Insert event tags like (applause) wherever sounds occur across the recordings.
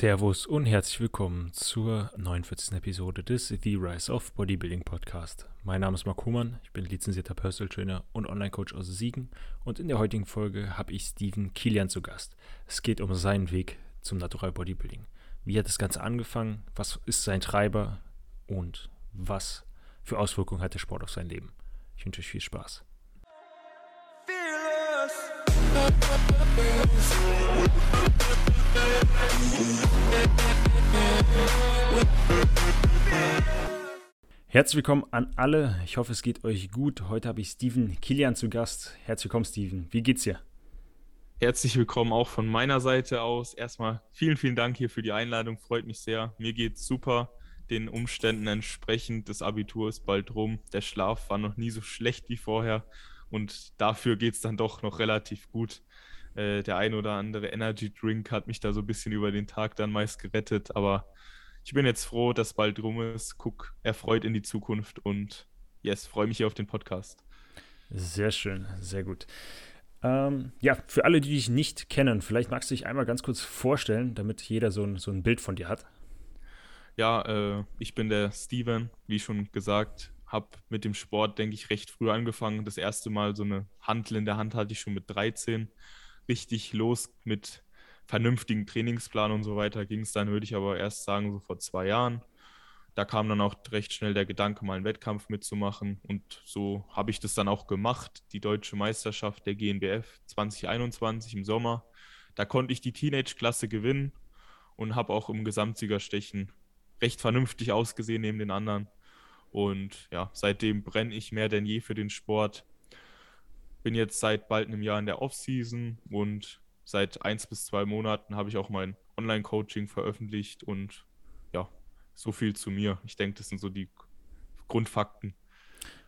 Servus und herzlich willkommen zur 49. Episode des The Rise of Bodybuilding Podcast. Mein Name ist Mark Humann, ich bin lizenzierter Personal Trainer und Online-Coach aus Siegen und in der heutigen Folge habe ich Steven Kilian zu Gast. Es geht um seinen Weg zum Natural Bodybuilding. Wie hat das Ganze angefangen? Was ist sein Treiber? Und was für Auswirkungen hat der Sport auf sein Leben? Ich wünsche euch viel Spaß. Herzlich willkommen an alle. Ich hoffe, es geht euch gut. Heute habe ich Steven Kilian zu Gast. Herzlich willkommen, Steven. Wie geht's dir? Herzlich willkommen auch von meiner Seite aus. Erstmal vielen, vielen Dank hier für die Einladung. Freut mich sehr. Mir geht's super. Den Umständen entsprechend. Das Abitur ist bald rum. Der Schlaf war noch nie so schlecht wie vorher. Und dafür geht es dann doch noch relativ gut. Äh, der ein oder andere Energy Drink hat mich da so ein bisschen über den Tag dann meist gerettet. Aber ich bin jetzt froh, dass bald rum ist. Guck erfreut in die Zukunft und yes, freue mich hier auf den Podcast. Sehr schön, sehr gut. Ähm, ja, für alle, die dich nicht kennen, vielleicht magst du dich einmal ganz kurz vorstellen, damit jeder so ein, so ein Bild von dir hat. Ja, äh, ich bin der Steven, wie schon gesagt, habe mit dem Sport, denke ich, recht früh angefangen. Das erste Mal so eine Handel in der Hand hatte ich schon mit 13. Richtig los mit vernünftigen Trainingsplan und so weiter ging es dann, würde ich aber erst sagen, so vor zwei Jahren. Da kam dann auch recht schnell der Gedanke, mal einen Wettkampf mitzumachen. Und so habe ich das dann auch gemacht. Die deutsche Meisterschaft der GNBF 2021 im Sommer. Da konnte ich die Teenage-Klasse gewinnen und habe auch im Gesamtsiegerstechen recht vernünftig ausgesehen neben den anderen. Und ja, seitdem brenne ich mehr denn je für den Sport. Bin jetzt seit bald einem Jahr in der Offseason und seit eins bis zwei Monaten habe ich auch mein Online-Coaching veröffentlicht und ja, so viel zu mir. Ich denke, das sind so die Grundfakten.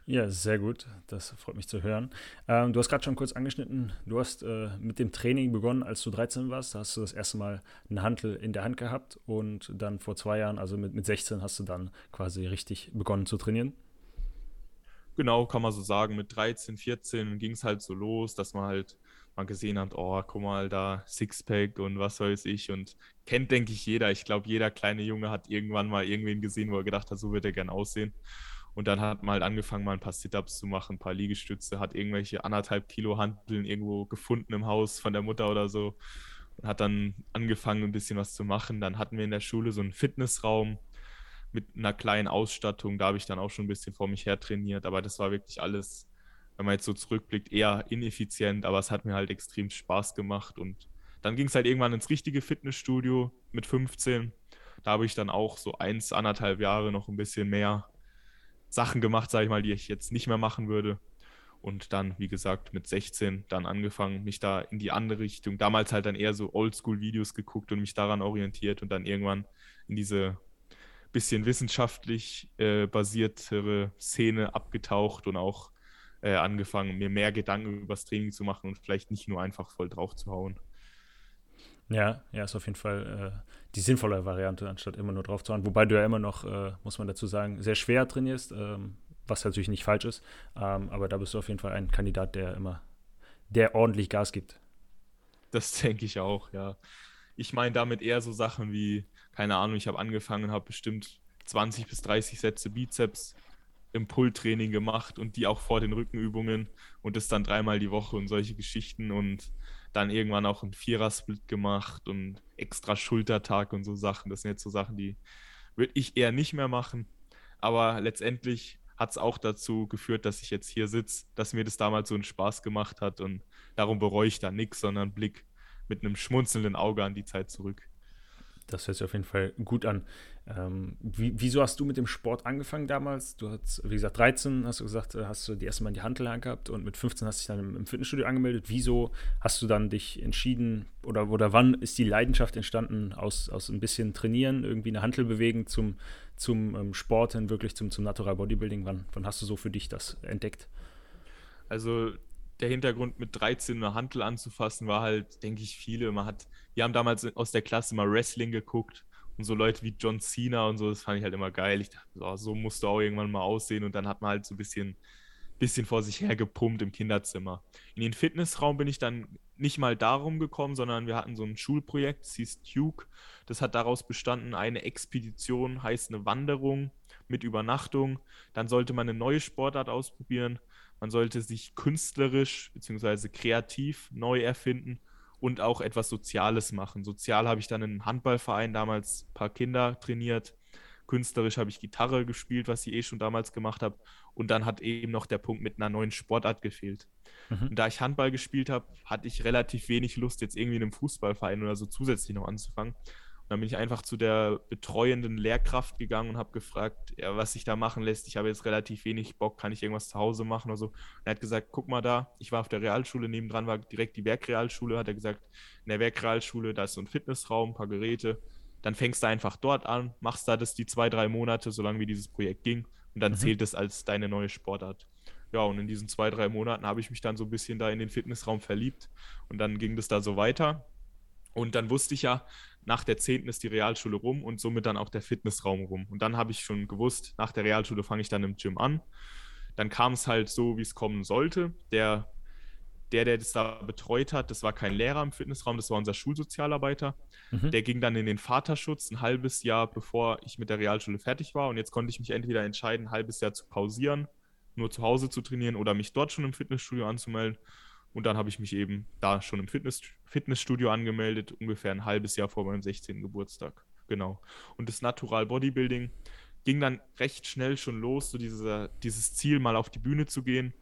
Ja, sehr gut. Das freut mich zu hören. Ähm, du hast gerade schon kurz angeschnitten, du hast äh, mit dem Training begonnen, als du 13 warst. Da hast du das erste Mal eine Hantel in der Hand gehabt und dann vor zwei Jahren, also mit, mit 16, hast du dann quasi richtig begonnen zu trainieren. Genau, kann man so sagen. Mit 13, 14 ging es halt so los, dass man halt mal gesehen hat, oh, guck mal, da Sixpack und was weiß ich. Und kennt, denke ich, jeder. Ich glaube, jeder kleine Junge hat irgendwann mal irgendwen gesehen, wo er gedacht hat, so wird er gern aussehen. Und dann hat man halt angefangen, mal ein paar Sit-Ups zu machen, ein paar Liegestütze, hat irgendwelche anderthalb Kilo Handeln irgendwo gefunden im Haus von der Mutter oder so und hat dann angefangen, ein bisschen was zu machen. Dann hatten wir in der Schule so einen Fitnessraum mit einer kleinen Ausstattung. Da habe ich dann auch schon ein bisschen vor mich her trainiert, aber das war wirklich alles, wenn man jetzt so zurückblickt, eher ineffizient, aber es hat mir halt extrem Spaß gemacht und dann ging es halt irgendwann ins richtige Fitnessstudio mit 15. Da habe ich dann auch so eins, anderthalb Jahre noch ein bisschen mehr Sachen gemacht, sage ich mal, die ich jetzt nicht mehr machen würde. Und dann, wie gesagt, mit 16 dann angefangen, mich da in die andere Richtung, damals halt dann eher so Oldschool-Videos geguckt und mich daran orientiert und dann irgendwann in diese bisschen wissenschaftlich äh, basiertere Szene abgetaucht und auch äh, angefangen, mir mehr Gedanken über das Training zu machen und vielleicht nicht nur einfach voll drauf zu hauen. Ja, ja, ist auf jeden Fall äh, die sinnvolle Variante, anstatt immer nur drauf zu hauen. Wobei du ja immer noch, äh, muss man dazu sagen, sehr schwer trainierst, ähm, was natürlich nicht falsch ist. Ähm, aber da bist du auf jeden Fall ein Kandidat, der immer, der ordentlich Gas gibt. Das (laughs) denke ich auch, ja. Ich meine damit eher so Sachen wie, keine Ahnung, ich habe angefangen, habe bestimmt 20 bis 30 Sätze Bizeps im Pull-Training gemacht und die auch vor den Rückenübungen und das dann dreimal die Woche und solche Geschichten und dann irgendwann auch einen Vierer-Split gemacht und extra Schultertag und so Sachen. Das sind jetzt so Sachen, die würde ich eher nicht mehr machen. Aber letztendlich hat es auch dazu geführt, dass ich jetzt hier sitze, dass mir das damals so einen Spaß gemacht hat und darum bereue ich da nichts, sondern Blick mit einem schmunzelnden Auge an die Zeit zurück. Das hört sich auf jeden Fall gut an. Ähm, wie, wieso hast du mit dem Sport angefangen damals? Du hast, wie gesagt, 13 hast du gesagt, äh, hast du die erste Mal in die Handel gehabt und mit 15 hast du dich dann im, im, Fitnessstudio angemeldet. Wieso hast du dann dich entschieden oder, oder wann ist die Leidenschaft entstanden aus, aus ein bisschen Trainieren, irgendwie eine Handel bewegen zum, zum ähm, Sport hin, wirklich zum, zum Natural Bodybuilding? Wann, wann hast du so für dich das entdeckt? Also der Hintergrund mit 13 eine Handel anzufassen war halt, denke ich, viele. Man hat, wir haben damals aus der Klasse mal Wrestling geguckt und so Leute wie John Cena und so, das fand ich halt immer geil. Ich dachte, so, so musst du auch irgendwann mal aussehen. Und dann hat man halt so ein bisschen bisschen vor sich her gepumpt im Kinderzimmer. In den Fitnessraum bin ich dann nicht mal darum gekommen, sondern wir hatten so ein Schulprojekt, das hieß Duke. Das hat daraus bestanden, eine Expedition heißt eine Wanderung mit Übernachtung. Dann sollte man eine neue Sportart ausprobieren. Man sollte sich künstlerisch bzw. kreativ neu erfinden und auch etwas Soziales machen. Sozial habe ich dann im Handballverein damals ein paar Kinder trainiert. Künstlerisch habe ich Gitarre gespielt, was ich eh schon damals gemacht habe. Und dann hat eben noch der Punkt mit einer neuen Sportart gefehlt. Mhm. Und da ich Handball gespielt habe, hatte ich relativ wenig Lust, jetzt irgendwie in einem Fußballverein oder so zusätzlich noch anzufangen. Dann bin ich einfach zu der betreuenden Lehrkraft gegangen und habe gefragt, ja, was sich da machen lässt. Ich habe jetzt relativ wenig Bock, kann ich irgendwas zu Hause machen oder so. Und er hat gesagt, guck mal da, ich war auf der Realschule, nebendran war direkt die Werkrealschule, hat er gesagt, in der Werkrealschule, da ist so ein Fitnessraum, ein paar Geräte. Dann fängst du einfach dort an, machst da das die zwei, drei Monate, solange wie dieses Projekt ging. Und dann mhm. zählt es als deine neue Sportart. Ja, und in diesen zwei, drei Monaten habe ich mich dann so ein bisschen da in den Fitnessraum verliebt. Und dann ging das da so weiter. Und dann wusste ich ja, nach der 10. ist die Realschule rum und somit dann auch der Fitnessraum rum. Und dann habe ich schon gewusst, nach der Realschule fange ich dann im Gym an. Dann kam es halt so, wie es kommen sollte. Der, der, der das da betreut hat, das war kein Lehrer im Fitnessraum, das war unser Schulsozialarbeiter. Mhm. Der ging dann in den Vaterschutz ein halbes Jahr, bevor ich mit der Realschule fertig war. Und jetzt konnte ich mich entweder entscheiden, ein halbes Jahr zu pausieren, nur zu Hause zu trainieren oder mich dort schon im Fitnessstudio anzumelden. Und dann habe ich mich eben da schon im Fitness, Fitnessstudio angemeldet, ungefähr ein halbes Jahr vor meinem 16. Geburtstag. Genau. Und das Natural Bodybuilding ging dann recht schnell schon los, so diese, dieses Ziel, mal auf die Bühne zu gehen,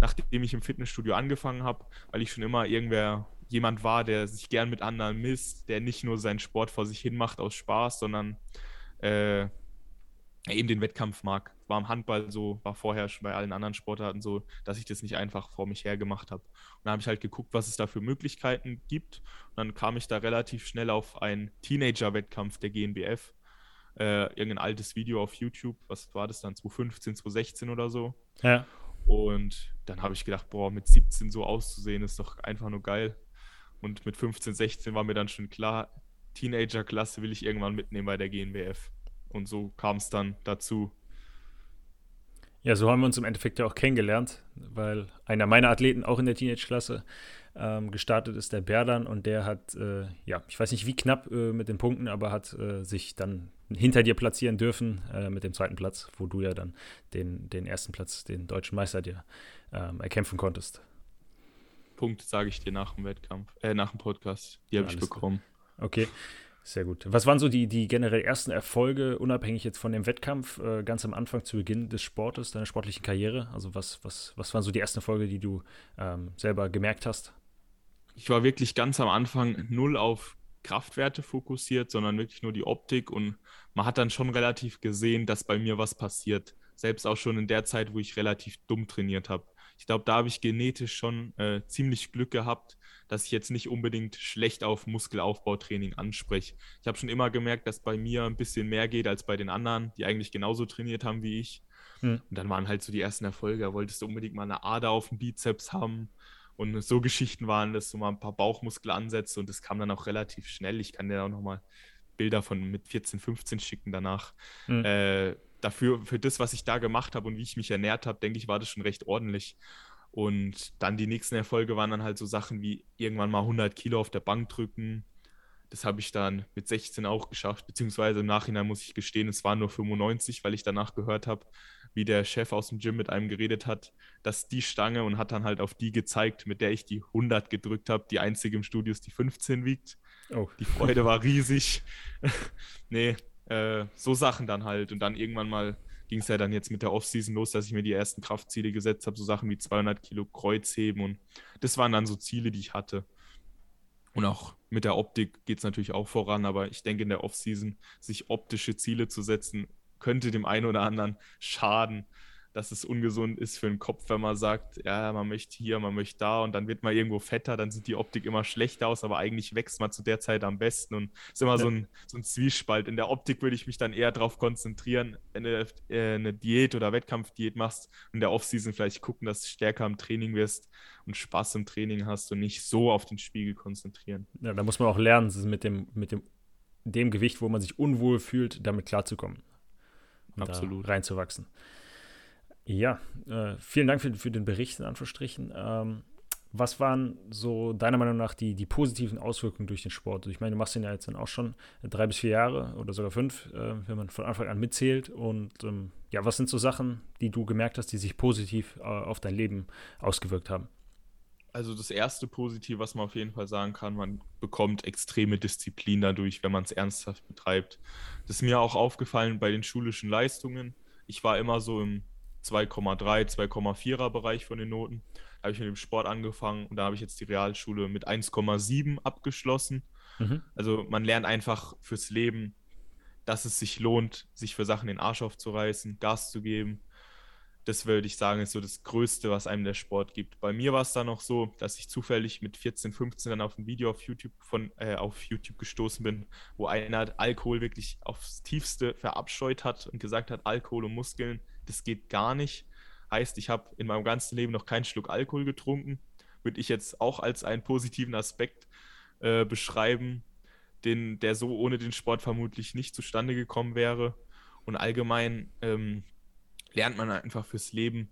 nachdem ich im Fitnessstudio angefangen habe, weil ich schon immer irgendwer jemand war, der sich gern mit anderen misst, der nicht nur seinen Sport vor sich hin macht aus Spaß, sondern äh, eben den Wettkampf mag. War im Handball so, war vorher schon bei allen anderen Sportarten so, dass ich das nicht einfach vor mich her gemacht habe. Und dann habe ich halt geguckt, was es da für Möglichkeiten gibt. Und dann kam ich da relativ schnell auf einen Teenager-Wettkampf der GNBF. Äh, irgendein altes Video auf YouTube, was war das dann, 2015, 2016 oder so. Ja. Und dann habe ich gedacht, boah, mit 17 so auszusehen, ist doch einfach nur geil. Und mit 15, 16 war mir dann schon klar, Teenager-Klasse will ich irgendwann mitnehmen bei der GNBF. Und so kam es dann dazu. Ja, so haben wir uns im Endeffekt ja auch kennengelernt, weil einer meiner Athleten auch in der Teenage-Klasse ähm, gestartet ist, der Berdan, und der hat, äh, ja, ich weiß nicht wie knapp äh, mit den Punkten, aber hat äh, sich dann hinter dir platzieren dürfen äh, mit dem zweiten Platz, wo du ja dann den, den ersten Platz, den deutschen Meister dir ähm, erkämpfen konntest. Punkt sage ich dir nach dem Wettkampf, äh, nach dem Podcast. Die habe ich bekommen. Okay. Sehr gut. Was waren so die, die generell ersten Erfolge, unabhängig jetzt von dem Wettkampf, äh, ganz am Anfang zu Beginn des Sportes, deiner sportlichen Karriere? Also was, was, was waren so die ersten Erfolge, die du ähm, selber gemerkt hast? Ich war wirklich ganz am Anfang null auf Kraftwerte fokussiert, sondern wirklich nur die Optik und man hat dann schon relativ gesehen, dass bei mir was passiert. Selbst auch schon in der Zeit, wo ich relativ dumm trainiert habe. Ich glaube, da habe ich genetisch schon äh, ziemlich Glück gehabt, dass ich jetzt nicht unbedingt schlecht auf Muskelaufbautraining anspreche. Ich habe schon immer gemerkt, dass bei mir ein bisschen mehr geht als bei den anderen, die eigentlich genauso trainiert haben wie ich. Hm. Und dann waren halt so die ersten Erfolge. Da wolltest du unbedingt mal eine Ader auf dem Bizeps haben. Und so Geschichten waren das, so mal ein paar Bauchmuskelansätze und das kam dann auch relativ schnell. Ich kann dir auch nochmal Bilder von mit 14, 15 schicken danach. Hm. Äh, dafür, für das, was ich da gemacht habe und wie ich mich ernährt habe, denke ich, war das schon recht ordentlich. Und dann die nächsten Erfolge waren dann halt so Sachen wie irgendwann mal 100 Kilo auf der Bank drücken. Das habe ich dann mit 16 auch geschafft, beziehungsweise im Nachhinein muss ich gestehen, es waren nur 95, weil ich danach gehört habe, wie der Chef aus dem Gym mit einem geredet hat, dass die Stange und hat dann halt auf die gezeigt, mit der ich die 100 gedrückt habe, die einzige im Studio ist, die 15 wiegt. Oh. Die Freude war riesig. (laughs) nee, äh, so Sachen dann halt. Und dann irgendwann mal ging es ja dann jetzt mit der Offseason los, dass ich mir die ersten Kraftziele gesetzt habe, so Sachen wie 200 Kilo Kreuzheben und das waren dann so Ziele, die ich hatte. Und auch mit der Optik geht es natürlich auch voran, aber ich denke in der Offseason sich optische Ziele zu setzen, könnte dem einen oder anderen schaden dass es ungesund ist für den Kopf, wenn man sagt, ja, man möchte hier, man möchte da und dann wird man irgendwo fetter, dann sieht die Optik immer schlechter aus, aber eigentlich wächst man zu der Zeit am besten und es ist immer ja. so, ein, so ein Zwiespalt. In der Optik würde ich mich dann eher darauf konzentrieren, wenn du äh, eine Diät oder Wettkampfdiät machst und in der Offseason vielleicht gucken, dass du stärker im Training wirst und Spaß im Training hast und nicht so auf den Spiegel konzentrieren. Ja, da muss man auch lernen, mit dem, mit dem, dem Gewicht, wo man sich unwohl fühlt, damit klarzukommen. Absolut. reinzuwachsen. Ja, äh, vielen Dank für, für den Bericht in Anführungsstrichen. Ähm, was waren so deiner Meinung nach die, die positiven Auswirkungen durch den Sport? Ich meine, du machst den ja jetzt dann auch schon drei bis vier Jahre oder sogar fünf, äh, wenn man von Anfang an mitzählt. Und ähm, ja, was sind so Sachen, die du gemerkt hast, die sich positiv äh, auf dein Leben ausgewirkt haben? Also das erste Positiv, was man auf jeden Fall sagen kann, man bekommt extreme Disziplin dadurch, wenn man es ernsthaft betreibt. Das ist mir auch aufgefallen bei den schulischen Leistungen. Ich war immer so im 2,3, 2,4er Bereich von den Noten habe ich mit dem Sport angefangen und da habe ich jetzt die Realschule mit 1,7 abgeschlossen. Mhm. Also man lernt einfach fürs Leben, dass es sich lohnt, sich für Sachen den Arsch aufzureißen, Gas zu geben. Das würde ich sagen, ist so das Größte, was einem der Sport gibt. Bei mir war es dann noch so, dass ich zufällig mit 14, 15 dann auf ein Video auf YouTube von äh, auf YouTube gestoßen bin, wo einer Alkohol wirklich aufs Tiefste verabscheut hat und gesagt hat, Alkohol und Muskeln, das geht gar nicht. Heißt, ich habe in meinem ganzen Leben noch keinen Schluck Alkohol getrunken. Würde ich jetzt auch als einen positiven Aspekt äh, beschreiben, den, der so ohne den Sport vermutlich nicht zustande gekommen wäre. Und allgemein ähm, lernt man einfach fürs Leben,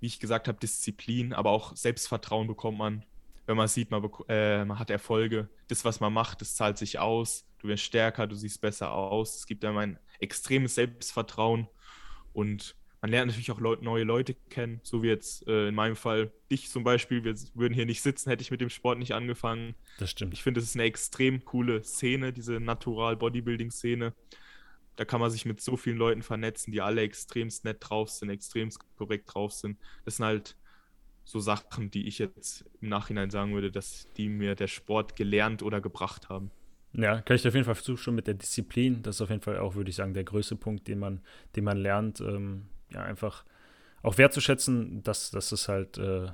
wie ich gesagt habe, Disziplin, aber auch Selbstvertrauen bekommt man, wenn man sieht, man, äh, man hat Erfolge. Das, was man macht, das zahlt sich aus. Du wirst stärker, du siehst besser aus. Es gibt einem ein extremes Selbstvertrauen und man lernt natürlich auch Leute, neue Leute kennen, so wie jetzt äh, in meinem Fall ich zum Beispiel. Wir würden hier nicht sitzen, hätte ich mit dem Sport nicht angefangen. Das stimmt. Ich finde, es ist eine extrem coole Szene, diese Natural Bodybuilding Szene. Da kann man sich mit so vielen Leuten vernetzen, die alle extremst nett drauf sind, extremst korrekt drauf sind. Das sind halt so Sachen, die ich jetzt im Nachhinein sagen würde, dass die mir der Sport gelernt oder gebracht haben. Ja, kann ich auf jeden Fall zustimmen mit der Disziplin. Das ist auf jeden Fall auch, würde ich sagen, der größte Punkt, den man, den man lernt. Ähm, ja, einfach auch wertzuschätzen, dass, dass es halt, äh,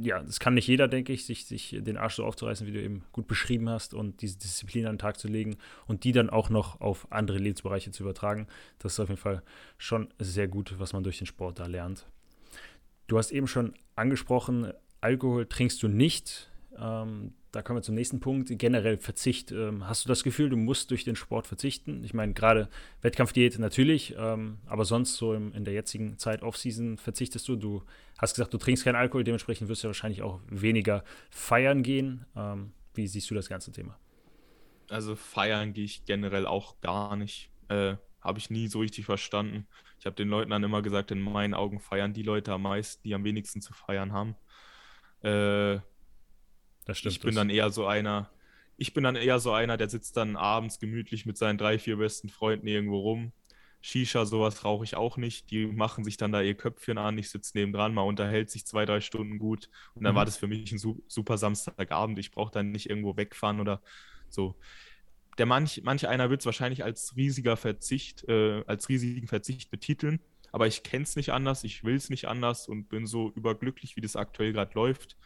ja, das kann nicht jeder, denke ich, sich, sich den Arsch so aufzureißen, wie du eben gut beschrieben hast und diese Disziplin an den Tag zu legen und die dann auch noch auf andere Lebensbereiche zu übertragen. Das ist auf jeden Fall schon sehr gut, was man durch den Sport da lernt. Du hast eben schon angesprochen, Alkohol trinkst du nicht. Ähm, da kommen wir zum nächsten Punkt. Generell Verzicht. Ähm, hast du das Gefühl, du musst durch den Sport verzichten? Ich meine, gerade Wettkampfdiät natürlich, ähm, aber sonst so im, in der jetzigen Zeit Offseason verzichtest du. Du hast gesagt, du trinkst keinen Alkohol, dementsprechend wirst du ja wahrscheinlich auch weniger feiern gehen. Ähm, wie siehst du das ganze Thema? Also feiern gehe ich generell auch gar nicht. Äh, habe ich nie so richtig verstanden. Ich habe den Leuten dann immer gesagt, in meinen Augen feiern die Leute am meisten, die am wenigsten zu feiern haben. Äh, das stimmt. Ich bin das. dann eher so einer, ich bin dann eher so einer, der sitzt dann abends gemütlich mit seinen drei, vier besten Freunden irgendwo rum. Shisha, sowas rauche ich auch nicht. Die machen sich dann da ihr Köpfchen an, ich sitze nebendran, man unterhält sich zwei, drei Stunden gut. Und dann mhm. war das für mich ein super Samstagabend. Ich brauche dann nicht irgendwo wegfahren oder so. Der manch, manch einer wird es wahrscheinlich als riesiger Verzicht, äh, als riesigen Verzicht betiteln. Aber ich kenne es nicht anders, ich will es nicht anders und bin so überglücklich, wie das aktuell gerade läuft.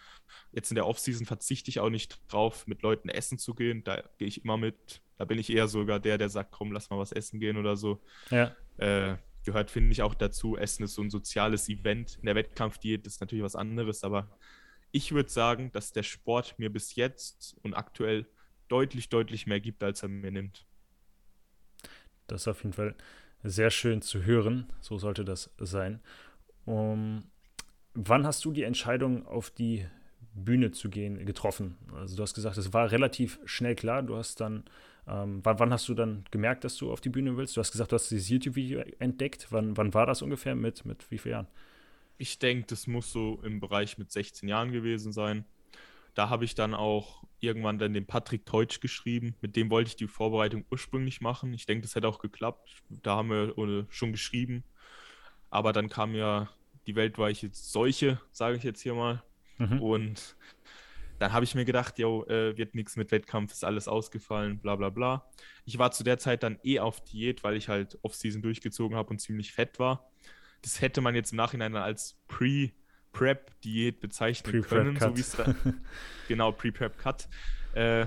Jetzt in der Offseason verzichte ich auch nicht drauf, mit Leuten essen zu gehen. Da gehe ich immer mit. Da bin ich eher sogar der, der sagt, komm, lass mal was essen gehen oder so. Ja. Äh, gehört, finde ich, auch dazu. Essen ist so ein soziales Event. In der Wettkampfdiät ist natürlich was anderes, aber ich würde sagen, dass der Sport mir bis jetzt und aktuell deutlich, deutlich mehr gibt, als er mir nimmt. Das ist auf jeden Fall sehr schön zu hören. So sollte das sein. Um, wann hast du die Entscheidung, auf die Bühne zu gehen, getroffen? Also du hast gesagt, es war relativ schnell klar. Du hast dann, ähm, wann, wann, hast du dann gemerkt, dass du auf die Bühne willst? Du hast gesagt, du hast dieses YouTube-Video entdeckt. Wann, wann war das ungefähr? Mit, mit wie vielen Jahren? Ich denke, das muss so im Bereich mit 16 Jahren gewesen sein. Da habe ich dann auch irgendwann dann den Patrick Teutsch geschrieben. Mit dem wollte ich die Vorbereitung ursprünglich machen. Ich denke, das hätte auch geklappt. Da haben wir schon geschrieben. Aber dann kam ja die weltweite Seuche, sage ich jetzt hier mal. Mhm. Und dann habe ich mir gedacht, jo, äh, wird nichts mit Wettkampf, ist alles ausgefallen, bla bla bla. Ich war zu der Zeit dann eh auf Diät, weil ich halt Off-Season durchgezogen habe und ziemlich fett war. Das hätte man jetzt im Nachhinein als Pre- Prep-Diät bezeichnen können, so wie es dann, (laughs) genau, Pre-Prep-Cut, äh,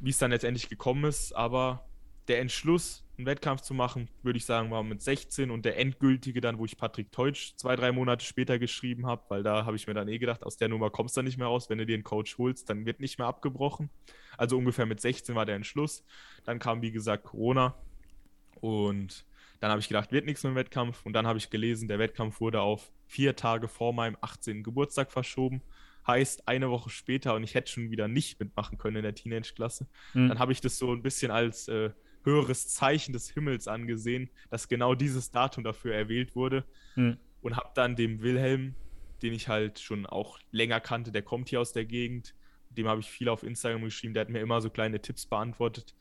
wie es dann letztendlich gekommen ist. Aber der Entschluss, einen Wettkampf zu machen, würde ich sagen, war mit 16 und der endgültige dann, wo ich Patrick Teutsch zwei, drei Monate später geschrieben habe, weil da habe ich mir dann eh gedacht, aus der Nummer kommst du nicht mehr raus, wenn du dir einen Coach holst, dann wird nicht mehr abgebrochen. Also ungefähr mit 16 war der Entschluss. Dann kam, wie gesagt, Corona und Dann habe ich gedacht, wird nichts mit dem Wettkampf. Und dann habe ich gelesen, der Wettkampf wurde auf vier Tage vor meinem 18. Geburtstag verschoben. Heißt, eine Woche später und ich hätte schon wieder nicht mitmachen können in der Teenage-Klasse. Mhm. Dann habe ich das so ein bisschen als äh, höheres Zeichen des Himmels angesehen, dass genau dieses Datum dafür erwählt wurde. Mhm. Und habe dann dem Wilhelm, den ich halt schon auch länger kannte, der kommt hier aus der Gegend, dem habe ich viel auf Instagram geschrieben, der hat mir immer so kleine Tipps beantwortet.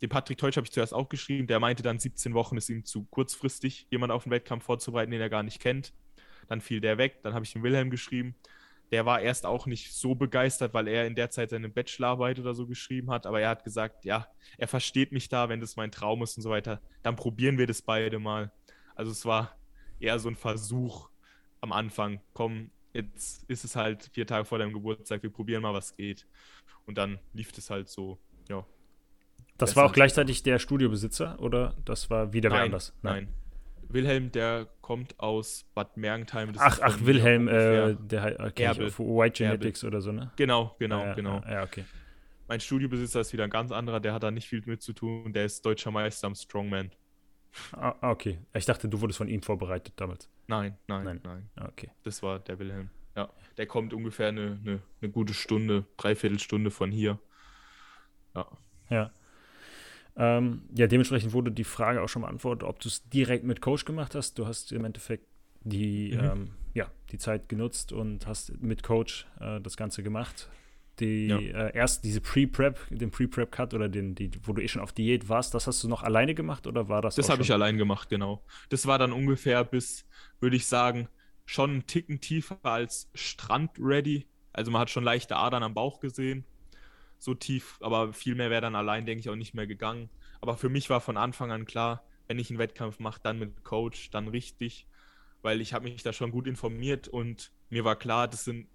Dem Patrick Teutsch habe ich zuerst auch geschrieben, der meinte dann 17 Wochen ist ihm zu kurzfristig, jemand auf den Wettkampf vorzubereiten, den er gar nicht kennt. Dann fiel der weg, dann habe ich dem Wilhelm geschrieben. Der war erst auch nicht so begeistert, weil er in der Zeit seine Bachelorarbeit oder so geschrieben hat, aber er hat gesagt, ja, er versteht mich da, wenn das mein Traum ist und so weiter. Dann probieren wir das beide mal. Also es war eher so ein Versuch am Anfang, komm, jetzt ist es halt vier Tage vor deinem Geburtstag, wir probieren mal, was geht. Und dann lief es halt so, ja. Das war auch gleichzeitig der Studiobesitzer oder das war wieder nein, wer anders? Nein. nein. Wilhelm, der kommt aus Bad Mergentheim. ach, ach, Wilhelm, äh, der okay, Erbe. White Genetics Erbe. oder so, ne? Genau, genau, ja, genau. Ja, ja, okay. Mein Studiobesitzer ist wieder ein ganz anderer, der hat da nicht viel mit zu tun. Der ist deutscher Meister am Strongman. Ah, ah, okay. Ich dachte, du wurdest von ihm vorbereitet damals. Nein, nein, nein. nein. Ah, okay. Das war der Wilhelm. Ja. Der kommt ungefähr eine, eine, eine gute Stunde, dreiviertel Stunde von hier. Ja. Ja. Ähm, ja, dementsprechend wurde die Frage auch schon beantwortet, ob du es direkt mit Coach gemacht hast. Du hast im Endeffekt die, mhm. ähm, ja, die Zeit genutzt und hast mit Coach äh, das Ganze gemacht die ja. äh, erst diese Pre-Prep, den Pre-Prep-Cut oder den, die, wo du eh schon auf Diät warst, das hast du noch alleine gemacht oder war das? Das habe ich allein gemacht, genau. Das war dann ungefähr bis, würde ich sagen, schon einen Ticken tiefer als Strand-ready. Also man hat schon leichte Adern am Bauch gesehen. So tief, aber viel mehr wäre dann allein, denke ich, auch nicht mehr gegangen. Aber für mich war von Anfang an klar, wenn ich einen Wettkampf mache, dann mit Coach, dann richtig. Weil ich habe mich da schon gut informiert und mir war klar, das sind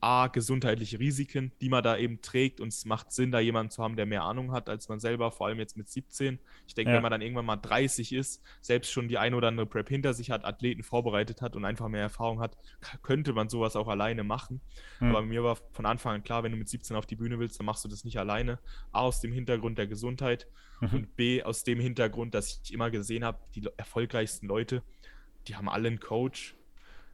A, gesundheitliche Risiken, die man da eben trägt. Und es macht Sinn, da jemanden zu haben, der mehr Ahnung hat als man selber, vor allem jetzt mit 17. Ich denke, ja. wenn man dann irgendwann mal 30 ist, selbst schon die ein oder andere Prep hinter sich hat, Athleten vorbereitet hat und einfach mehr Erfahrung hat, könnte man sowas auch alleine machen. Mhm. Aber mir war von Anfang an klar, wenn du mit 17 auf die Bühne willst, dann machst du das nicht alleine. A, aus dem Hintergrund der Gesundheit mhm. und B, aus dem Hintergrund, dass ich immer gesehen habe, die erfolgreichsten Leute, die haben alle einen Coach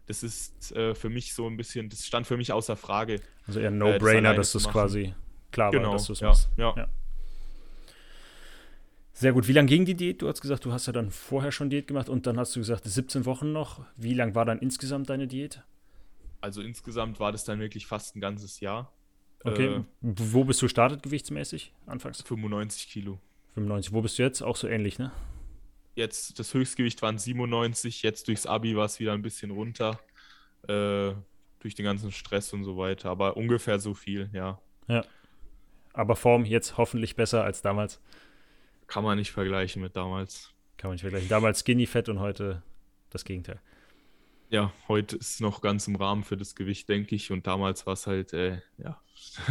das ist äh, für mich so ein bisschen, das stand für mich außer Frage. Also eher ein No-Brainer, äh, das dass das quasi klar genau, war, dass du es ja, machst. Ja. ja. Sehr gut. Wie lange ging die Diät? Du hast gesagt, du hast ja dann vorher schon Diät gemacht und dann hast du gesagt, 17 Wochen noch. Wie lang war dann insgesamt deine Diät? Also insgesamt war das dann wirklich fast ein ganzes Jahr. Okay. Äh, Wo bist du startet gewichtsmäßig anfangs? 95 Kilo. 95. Wo bist du jetzt? Auch so ähnlich, ne? Jetzt das Höchstgewicht waren 97, jetzt durchs Abi war es wieder ein bisschen runter. Äh, durch den ganzen Stress und so weiter. Aber ungefähr so viel, ja. Ja. Aber Form jetzt hoffentlich besser als damals. Kann man nicht vergleichen mit damals. Kann man nicht vergleichen. Damals skinny fett und heute das Gegenteil. Ja, heute ist es noch ganz im Rahmen für das Gewicht, denke ich. Und damals war es halt, äh, ja,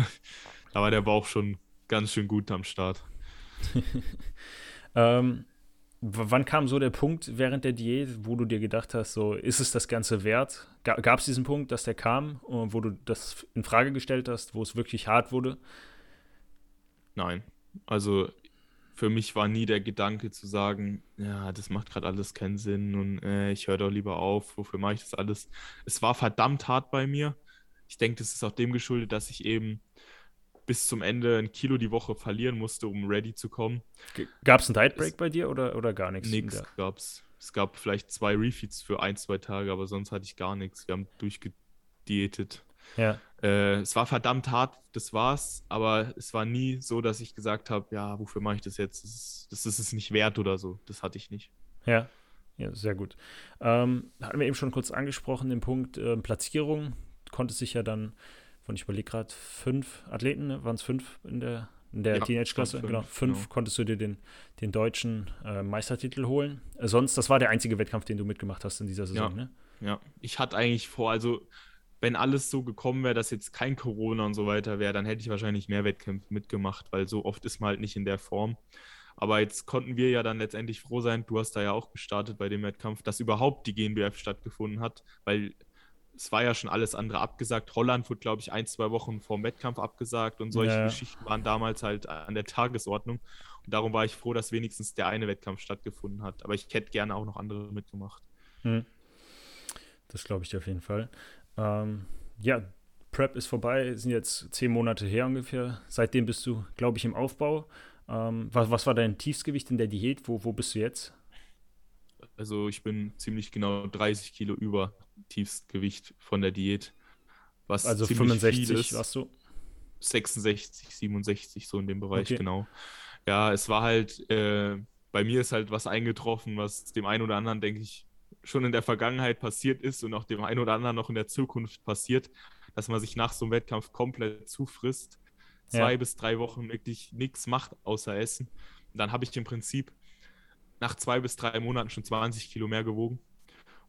(laughs) da war der Bauch schon ganz schön gut am Start. (laughs) ähm, wann kam so der Punkt während der Diät, wo du dir gedacht hast, so ist es das Ganze wert? Gab es diesen Punkt, dass der kam, wo du das in Frage gestellt hast, wo es wirklich hart wurde? Nein. Also für mich war nie der Gedanke zu sagen, ja, das macht gerade alles keinen Sinn und äh, ich höre doch lieber auf, wofür mache ich das alles? Es war verdammt hart bei mir. Ich denke, das ist auch dem geschuldet, dass ich eben bis zum Ende ein Kilo die Woche verlieren musste, um ready zu kommen. Gab es einen Diet Break bei dir oder, oder gar nichts? Nichts gab es. Es gab vielleicht zwei Refeeds für ein, zwei Tage, aber sonst hatte ich gar nichts. Wir haben durchgediätet. Ja. Äh, es war verdammt hart, das war's, aber es war nie so, dass ich gesagt habe, ja, wofür mache ich das jetzt? Das ist, das ist es nicht wert oder so. Das hatte ich nicht. Ja, ja, sehr gut. Ähm, hatten wir eben schon kurz angesprochen, den Punkt äh, Platzierung. Konnte sich ja dann von ich überlege gerade, fünf Athleten, ne? waren es fünf in der, in der ja, Teenage-Klasse? Genau, fünf genau. konntest du dir den, den deutschen äh, Meistertitel holen. Äh, sonst, das war der einzige Wettkampf, den du mitgemacht hast in dieser Saison, ja. ne? Ja, ich hatte eigentlich vor, also wenn alles so gekommen wäre, dass jetzt kein Corona und so weiter wäre, dann hätte ich wahrscheinlich mehr Wettkämpfe mitgemacht, weil so oft ist man halt nicht in der Form. Aber jetzt konnten wir ja dann letztendlich froh sein, du hast da ja auch gestartet bei dem Wettkampf, dass überhaupt die GNBF stattgefunden hat, weil es war ja schon alles andere abgesagt. Holland wurde, glaube ich, ein, zwei Wochen vor dem Wettkampf abgesagt und solche ja. Geschichten waren damals halt an der Tagesordnung. Und darum war ich froh, dass wenigstens der eine Wettkampf stattgefunden hat. Aber ich hätte gerne auch noch andere mitgemacht. Hm. Das glaube ich dir auf jeden Fall. Ähm, ja, Prep ist vorbei, sind jetzt zehn Monate her ungefähr. Seitdem bist du, glaube ich, im Aufbau. Ähm, was, was war dein Tiefsgewicht in der Diät? Wo, wo bist du jetzt? Also ich bin ziemlich genau 30 Kilo über Tiefstgewicht von der Diät. Was also 65 warst du? 66, 67, so in dem Bereich, okay. genau. Ja, es war halt, äh, bei mir ist halt was eingetroffen, was dem einen oder anderen, denke ich, schon in der Vergangenheit passiert ist und auch dem einen oder anderen noch in der Zukunft passiert, dass man sich nach so einem Wettkampf komplett zufrisst, zwei ja. bis drei Wochen wirklich nichts macht außer Essen. Und dann habe ich im Prinzip nach zwei bis drei Monaten schon 20 Kilo mehr gewogen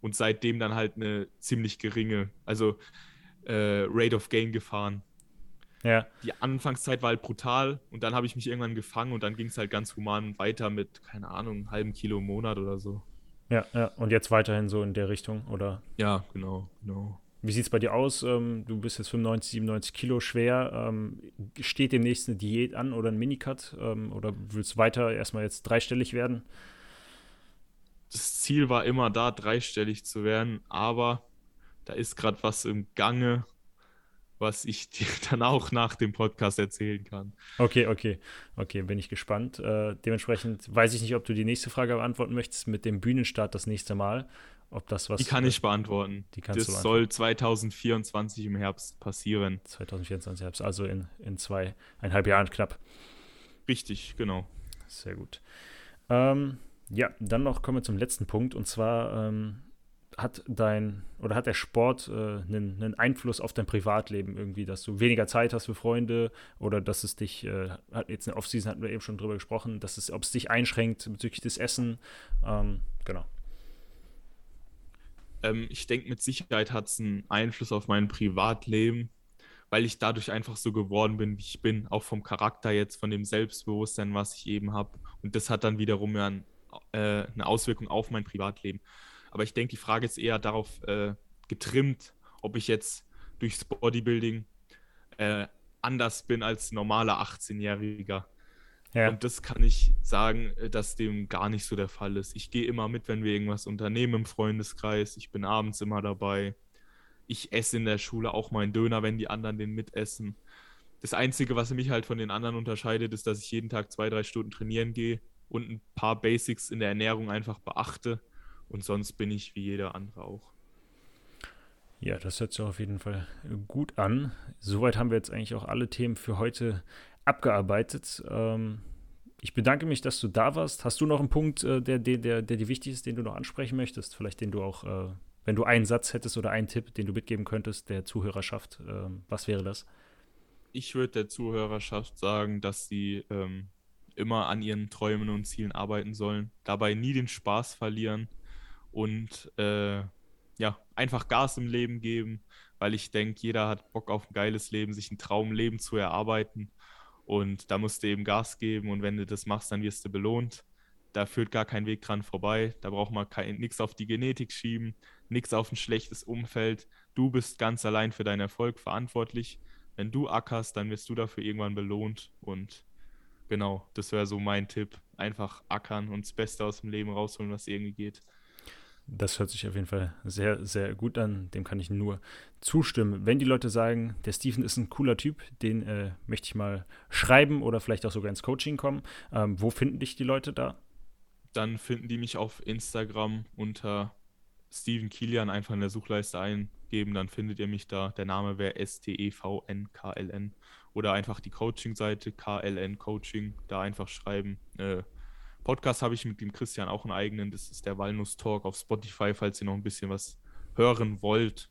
und seitdem dann halt eine ziemlich geringe, also äh, Rate of Gain gefahren. Ja. Die Anfangszeit war halt brutal und dann habe ich mich irgendwann gefangen und dann ging es halt ganz human weiter mit, keine Ahnung, einem halben Kilo im Monat oder so. Ja, ja, und jetzt weiterhin so in der Richtung, oder? Ja, genau, genau. Wie sieht es bei dir aus? Ähm, du bist jetzt 95, 97 Kilo schwer. Ähm, steht demnächst eine Diät an oder ein Minicut? Ähm, oder willst du weiter erstmal jetzt dreistellig werden? Das Ziel war immer da, dreistellig zu werden, aber da ist gerade was im Gange, was ich (laughs) dir dann auch nach dem Podcast erzählen kann. Okay, okay, okay, bin ich gespannt. Äh, dementsprechend weiß ich nicht, ob du die nächste Frage beantworten möchtest mit dem Bühnenstart das nächste Mal. Ob das was. Die kann ich beantworten. Die kannst das du beantworten. soll 2024 im Herbst passieren. 2024 Herbst, also in, in zweieinhalb Jahren knapp. Richtig, genau. Sehr gut. Ähm, ja, dann noch kommen wir zum letzten Punkt und zwar ähm, hat dein oder hat der Sport äh, einen, einen, Einfluss auf dein Privatleben irgendwie, dass du weniger Zeit hast für Freunde oder dass es dich, äh, jetzt in der Offseason hatten wir eben schon drüber gesprochen, dass es, ob es dich einschränkt bezüglich des Essen, ähm, genau. Ähm, ich denke, mit Sicherheit hat es einen Einfluss auf mein Privatleben, weil ich dadurch einfach so geworden bin, wie ich bin, auch vom Charakter jetzt, von dem Selbstbewusstsein, was ich eben habe. Und das hat dann wiederum ja einen äh, eine Auswirkung auf mein Privatleben. Aber ich denke, die Frage ist eher darauf äh, getrimmt, ob ich jetzt durchs Bodybuilding äh, anders bin als normaler 18-Jähriger. Ja. Und das kann ich sagen, äh, dass dem gar nicht so der Fall ist. Ich gehe immer mit, wenn wir irgendwas unternehmen im Freundeskreis. Ich bin abends immer dabei. Ich esse in der Schule auch meinen Döner, wenn die anderen den mitessen. Das Einzige, was mich halt von den anderen unterscheidet, ist, dass ich jeden Tag zwei, drei Stunden trainieren gehe und ein paar Basics in der Ernährung einfach beachte. Und sonst bin ich wie jeder andere auch. Ja, das hört sich auf jeden Fall gut an. Soweit haben wir jetzt eigentlich auch alle Themen für heute abgearbeitet. Ähm, ich bedanke mich, dass du da warst. Hast du noch einen Punkt, äh, der, der, der, der dir wichtig ist, den du noch ansprechen möchtest? Vielleicht den du auch, äh, wenn du einen Satz hättest oder einen Tipp, den du mitgeben könntest, der Zuhörerschaft, äh, was wäre das? Ich würde der Zuhörerschaft sagen, dass sie ähm, immer an ihren Träumen und Zielen arbeiten sollen, dabei nie den Spaß verlieren und äh, ja, einfach Gas im Leben geben, weil ich denke, jeder hat Bock auf ein geiles Leben, sich ein Traumleben zu erarbeiten und da musst du eben Gas geben und wenn du das machst, dann wirst du belohnt. Da führt gar kein Weg dran vorbei. Da braucht man nichts auf die Genetik schieben, nichts auf ein schlechtes Umfeld. Du bist ganz allein für deinen Erfolg verantwortlich. Wenn du ackerst, dann wirst du dafür irgendwann belohnt und Genau, das wäre so mein Tipp. Einfach ackern und das Beste aus dem Leben rausholen, was irgendwie geht. Das hört sich auf jeden Fall sehr, sehr gut an. Dem kann ich nur zustimmen. Wenn die Leute sagen, der Steven ist ein cooler Typ, den äh, möchte ich mal schreiben oder vielleicht auch sogar ins Coaching kommen, ähm, wo finden dich die Leute da? Dann finden die mich auf Instagram unter Steven Kilian einfach in der Suchleiste eingeben, dann findet ihr mich da. Der Name wäre S-T-E-V-N-K-L-N oder einfach die Coaching-Seite KLN Coaching, da einfach schreiben. Äh, Podcast habe ich mit dem Christian auch einen eigenen, das ist der Walnuss Talk auf Spotify, falls ihr noch ein bisschen was hören wollt.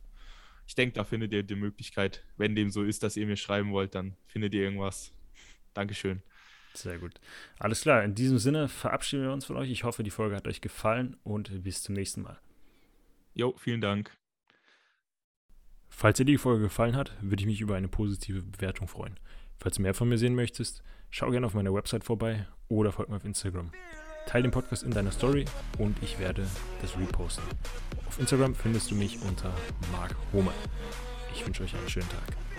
Ich denke, da findet ihr die Möglichkeit, wenn dem so ist, dass ihr mir schreiben wollt, dann findet ihr irgendwas. Dankeschön. Sehr gut. Alles klar, in diesem Sinne verabschieden wir uns von euch. Ich hoffe, die Folge hat euch gefallen und bis zum nächsten Mal. Jo, vielen Dank. Falls dir die Folge gefallen hat, würde ich mich über eine positive Bewertung freuen. Falls du mehr von mir sehen möchtest, schau gerne auf meiner Website vorbei oder folg mir auf Instagram. Teil den Podcast in deiner Story und ich werde das reposten. Auf Instagram findest du mich unter Mark Homer. Ich wünsche euch einen schönen Tag.